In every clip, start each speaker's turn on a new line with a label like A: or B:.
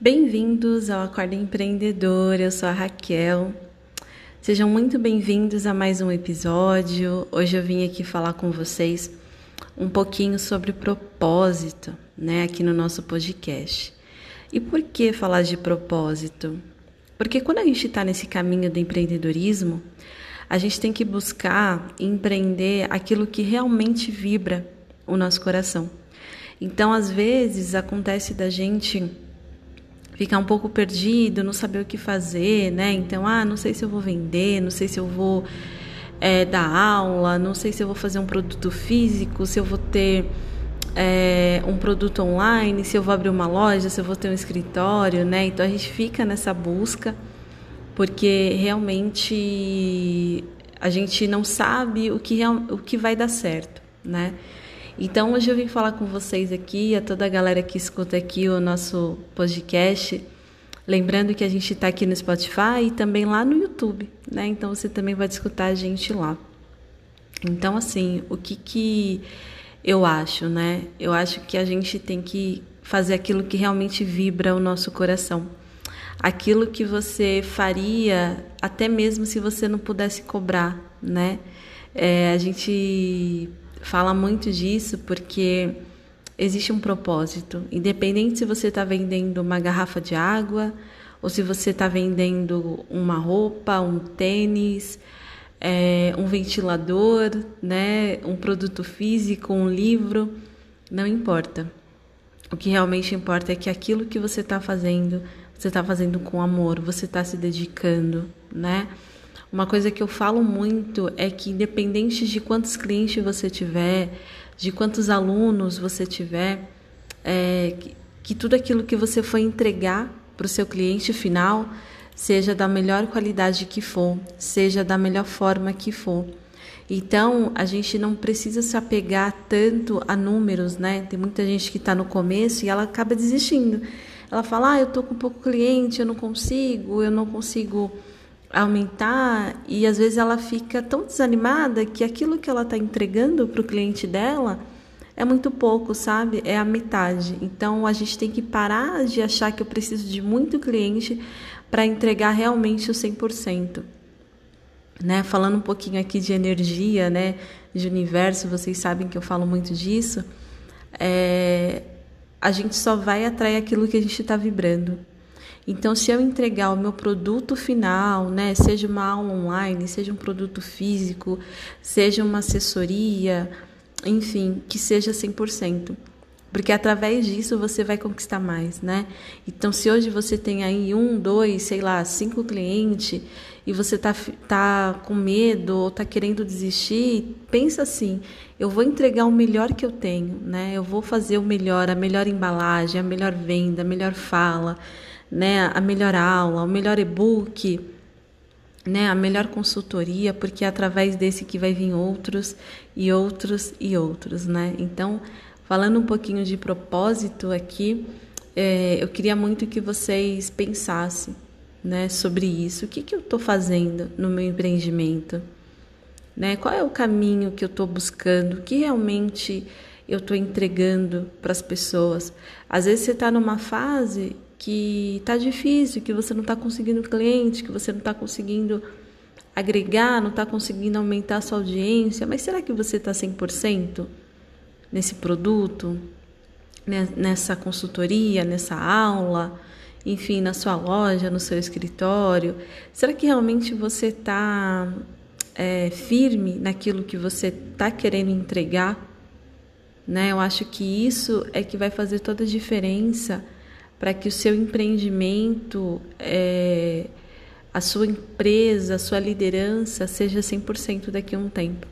A: Bem-vindos ao Acorda Empreendedor, eu sou a Raquel. Sejam muito bem-vindos a mais um episódio. Hoje eu vim aqui falar com vocês um pouquinho sobre propósito, né, aqui no nosso podcast. E por que falar de propósito? Porque quando a gente está nesse caminho do empreendedorismo, a gente tem que buscar empreender aquilo que realmente vibra o nosso coração. Então, às vezes, acontece da gente ficar um pouco perdido, não saber o que fazer, né? Então, ah, não sei se eu vou vender, não sei se eu vou é, dar aula, não sei se eu vou fazer um produto físico, se eu vou ter é, um produto online, se eu vou abrir uma loja, se eu vou ter um escritório, né? Então a gente fica nessa busca porque realmente a gente não sabe o que, o que vai dar certo, né? Então hoje eu vim falar com vocês aqui, a toda a galera que escuta aqui o nosso podcast, lembrando que a gente está aqui no Spotify e também lá no YouTube, né? Então você também vai escutar a gente lá. Então assim, o que que eu acho, né? Eu acho que a gente tem que fazer aquilo que realmente vibra o nosso coração. Aquilo que você faria até mesmo se você não pudesse cobrar, né? É, a gente fala muito disso porque existe um propósito. Independente se você está vendendo uma garrafa de água ou se você está vendendo uma roupa, um tênis, é, um ventilador, né, um produto físico, um livro, não importa. O que realmente importa é que aquilo que você está fazendo, você está fazendo com amor, você está se dedicando, né? Uma coisa que eu falo muito é que, independente de quantos clientes você tiver, de quantos alunos você tiver, é, que, que tudo aquilo que você for entregar para o seu cliente final seja da melhor qualidade que for, seja da melhor forma que for. Então, a gente não precisa se apegar tanto a números, né? Tem muita gente que está no começo e ela acaba desistindo. Ela fala: ah, eu estou com pouco cliente, eu não consigo, eu não consigo aumentar e às vezes ela fica tão desanimada que aquilo que ela está entregando para o cliente dela é muito pouco, sabe? É a metade. Então a gente tem que parar de achar que eu preciso de muito cliente para entregar realmente o 100%. Né? Falando um pouquinho aqui de energia, né? de universo, vocês sabem que eu falo muito disso. É... A gente só vai atrair aquilo que a gente está vibrando. Então, se eu entregar o meu produto final, né, seja uma aula online, seja um produto físico, seja uma assessoria, enfim, que seja 100%. Porque através disso você vai conquistar mais, né? Então, se hoje você tem aí um, dois, sei lá, cinco clientes e você tá, tá com medo ou tá querendo desistir, pensa assim: eu vou entregar o melhor que eu tenho, né? Eu vou fazer o melhor, a melhor embalagem, a melhor venda, a melhor fala né, a melhor aula, o melhor e-book, né, a melhor consultoria, porque é através desse que vai vir outros e outros e outros, né? Então, falando um pouquinho de propósito aqui, é, eu queria muito que vocês pensassem, né, sobre isso. O que que eu estou fazendo no meu empreendimento? Né? Qual é o caminho que eu estou buscando? O que realmente eu estou entregando para as pessoas? Às vezes você está numa fase que está difícil, que você não está conseguindo cliente, que você não está conseguindo agregar, não está conseguindo aumentar a sua audiência, mas será que você está 100% nesse produto, né, nessa consultoria, nessa aula, enfim, na sua loja, no seu escritório? Será que realmente você está é, firme naquilo que você está querendo entregar? Né? Eu acho que isso é que vai fazer toda a diferença para que o seu empreendimento, é, a sua empresa, a sua liderança seja 100% daqui a um tempo.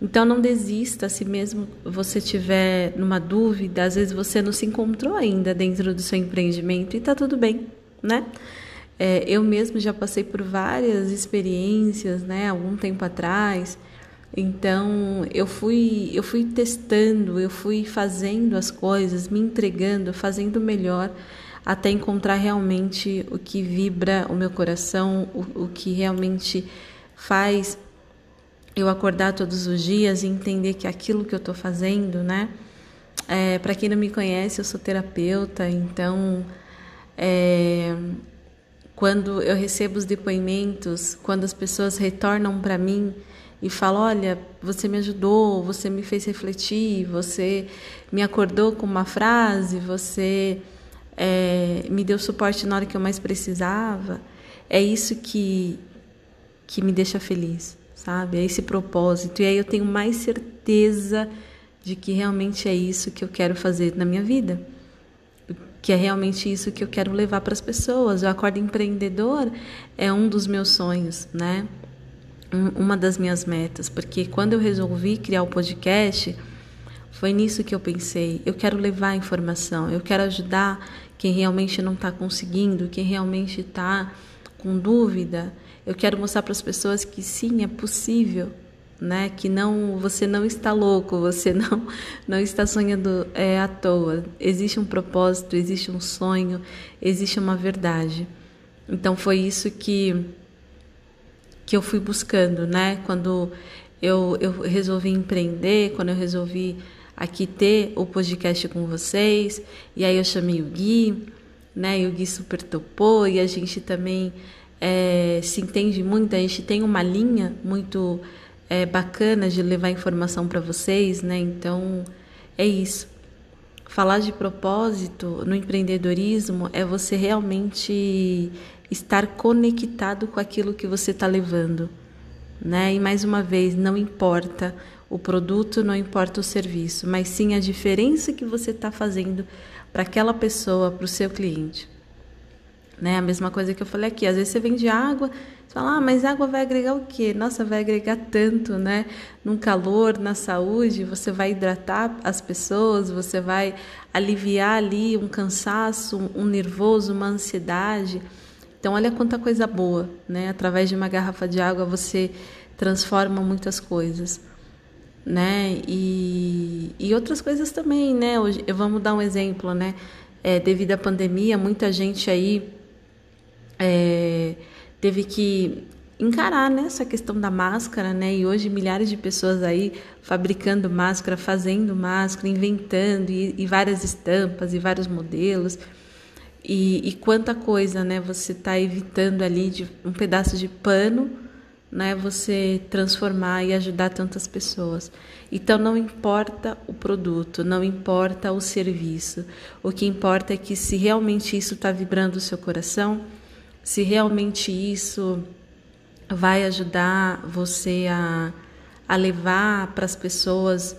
A: Então não desista se mesmo você tiver numa dúvida, às vezes você não se encontrou ainda dentro do seu empreendimento e está tudo bem, né? É, eu mesmo já passei por várias experiências, né, algum tempo atrás, então eu fui eu fui testando, eu fui fazendo as coisas, me entregando, fazendo melhor até encontrar realmente o que vibra o meu coração, o, o que realmente faz eu acordar todos os dias e entender que aquilo que eu estou fazendo, né? É, Para quem não me conhece, eu sou terapeuta, então É, quando eu recebo os depoimentos, quando as pessoas retornam para mim e falam: Olha, você me ajudou, você me fez refletir, você me acordou com uma frase, você é, me deu suporte na hora que eu mais precisava. É isso que, que me deixa feliz, sabe? É esse propósito. E aí eu tenho mais certeza de que realmente é isso que eu quero fazer na minha vida. Que é realmente isso que eu quero levar para as pessoas. O Acordo Empreendedor é um dos meus sonhos, né? Uma das minhas metas, porque quando eu resolvi criar o podcast, foi nisso que eu pensei. Eu quero levar informação, eu quero ajudar quem realmente não está conseguindo, quem realmente está com dúvida. Eu quero mostrar para as pessoas que sim, é possível, né? Que não, você não está louco, você não não está sonhando é, à toa. Existe um propósito, existe um sonho, existe uma verdade. Então foi isso que que eu fui buscando, né? Quando eu, eu resolvi empreender, quando eu resolvi aqui ter o podcast com vocês, e aí eu chamei o Gui, né? E o Gui super topou, e a gente também é, se entende muito, a gente tem uma linha muito é, bacana de levar informação para vocês, né? Então é isso. Falar de propósito no empreendedorismo é você realmente estar conectado com aquilo que você está levando. Né? E mais uma vez, não importa o produto, não importa o serviço, mas sim a diferença que você está fazendo para aquela pessoa, para o seu cliente. Né? A mesma coisa que eu falei aqui, às vezes você vende água, você fala, ah, mas água vai agregar o quê? Nossa, vai agregar tanto, né? Num calor, na saúde, você vai hidratar as pessoas, você vai aliviar ali um cansaço, um nervoso, uma ansiedade. Então, olha quanta coisa boa, né? Através de uma garrafa de água você transforma muitas coisas, né? E, e outras coisas também, né? Hoje, vamos dar um exemplo, né? É, devido à pandemia, muita gente aí é, teve que encarar né, essa questão da máscara, né? E hoje milhares de pessoas aí fabricando máscara, fazendo máscara, inventando e, e várias estampas e vários modelos. E, e quanta coisa, né? Você está evitando ali de um pedaço de pano, né? Você transformar e ajudar tantas pessoas. Então não importa o produto, não importa o serviço. O que importa é que se realmente isso está vibrando o seu coração, se realmente isso vai ajudar você a, a levar para as pessoas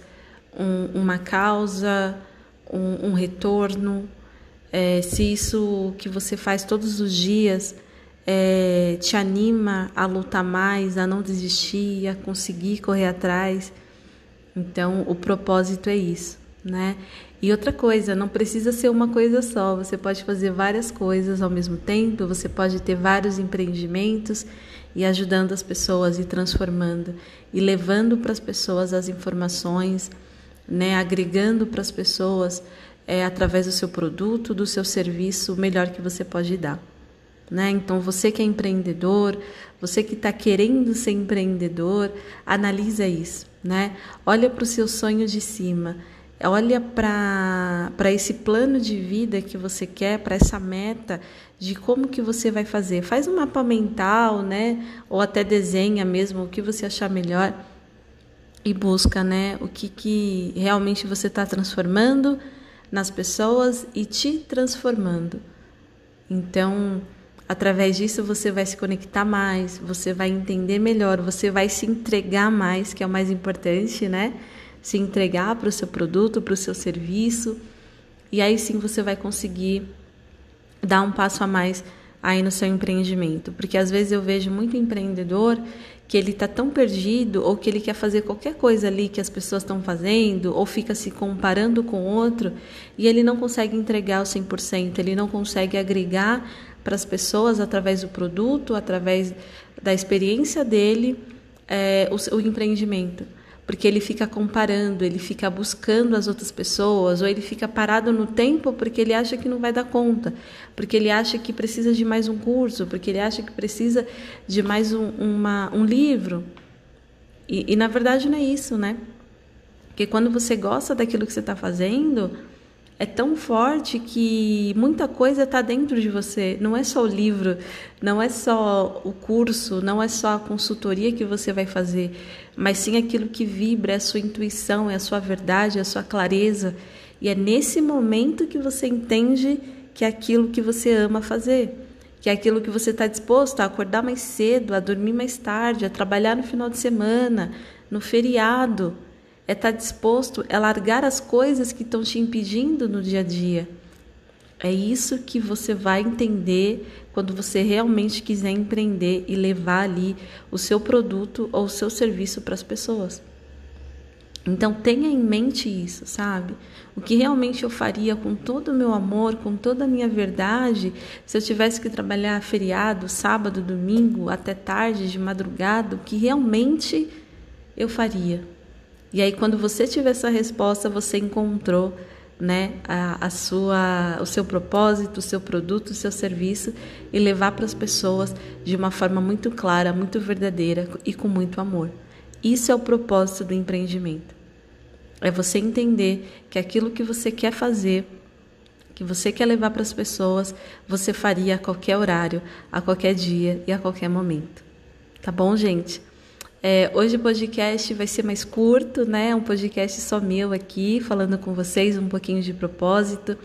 A: um, uma causa, um, um retorno, é, se isso que você faz todos os dias é, te anima a lutar mais, a não desistir, a conseguir correr atrás. Então, o propósito é isso, né? E outra coisa, não precisa ser uma coisa só, você pode fazer várias coisas ao mesmo tempo, você pode ter vários empreendimentos e ajudando as pessoas e transformando e levando para as pessoas as informações, né, agregando para as pessoas é, através do seu produto, do seu serviço, o melhor que você pode dar. Né? Então, você que é empreendedor, você que está querendo ser empreendedor, analisa isso. Né? Olha para o seu sonho de cima, olha para esse plano de vida que você quer, para essa meta de como que você vai fazer. Faz um mapa mental, né? ou até desenha mesmo o que você achar melhor e busca né? o que, que realmente você está transformando nas pessoas e te transformando. Então, através disso você vai se conectar mais, você vai entender melhor, você vai se entregar mais, que é o mais importante, né? Se entregar para o seu produto, para o seu serviço, e aí sim você vai conseguir dar um passo a mais aí no seu empreendimento, porque às vezes eu vejo muito empreendedor que ele está tão perdido ou que ele quer fazer qualquer coisa ali que as pessoas estão fazendo ou fica se comparando com outro e ele não consegue entregar o 100%, ele não consegue agregar para as pessoas através do produto, através da experiência dele, é, o, o empreendimento porque ele fica comparando, ele fica buscando as outras pessoas, ou ele fica parado no tempo porque ele acha que não vai dar conta, porque ele acha que precisa de mais um curso, porque ele acha que precisa de mais um, uma, um livro. E, e na verdade não é isso, né? Porque quando você gosta daquilo que você está fazendo, é tão forte que muita coisa está dentro de você. Não é só o livro, não é só o curso, não é só a consultoria que você vai fazer, mas sim aquilo que vibra, é a sua intuição, é a sua verdade, é a sua clareza. E é nesse momento que você entende que é aquilo que você ama fazer, que é aquilo que você está disposto a acordar mais cedo, a dormir mais tarde, a trabalhar no final de semana, no feriado é estar tá disposto a largar as coisas que estão te impedindo no dia a dia. É isso que você vai entender quando você realmente quiser empreender e levar ali o seu produto ou o seu serviço para as pessoas. Então tenha em mente isso, sabe? O que realmente eu faria com todo o meu amor, com toda a minha verdade, se eu tivesse que trabalhar feriado, sábado, domingo, até tarde, de madrugada, o que realmente eu faria? E aí, quando você tiver essa resposta, você encontrou né, a, a, sua, o seu propósito, o seu produto, o seu serviço e levar para as pessoas de uma forma muito clara, muito verdadeira e com muito amor. Isso é o propósito do empreendimento. É você entender que aquilo que você quer fazer, que você quer levar para as pessoas, você faria a qualquer horário, a qualquer dia e a qualquer momento. Tá bom, gente? É, hoje o podcast vai ser mais curto, né? Um podcast só meu aqui, falando com vocês um pouquinho de propósito.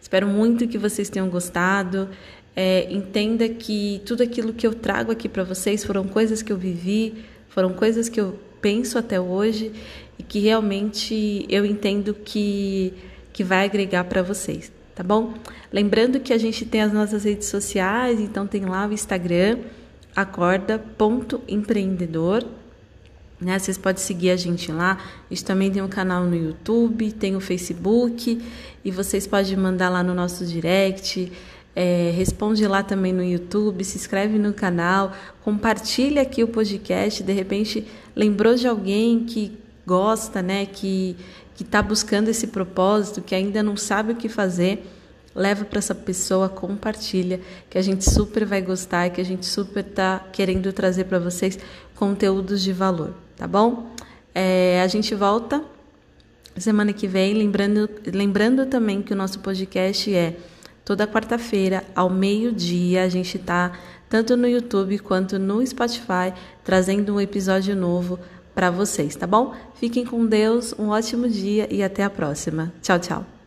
A: Espero muito que vocês tenham gostado. É, entenda que tudo aquilo que eu trago aqui para vocês foram coisas que eu vivi, foram coisas que eu penso até hoje e que realmente eu entendo que, que vai agregar para vocês, tá bom? Lembrando que a gente tem as nossas redes sociais, então tem lá o Instagram acorda.empreendedor. Né? Vocês podem seguir a gente lá. A gente também tem um canal no YouTube, tem o Facebook e vocês podem mandar lá no nosso direct. É, responde lá também no YouTube, se inscreve no canal, compartilha aqui o podcast. De repente, lembrou de alguém que gosta, né? Que que está buscando esse propósito, que ainda não sabe o que fazer leva para essa pessoa, compartilha, que a gente super vai gostar e que a gente super tá querendo trazer para vocês conteúdos de valor, tá bom? É, a gente volta semana que vem, lembrando, lembrando também que o nosso podcast é toda quarta-feira ao meio-dia, a gente tá tanto no YouTube quanto no Spotify trazendo um episódio novo para vocês, tá bom? Fiquem com Deus, um ótimo dia e até a próxima. Tchau, tchau.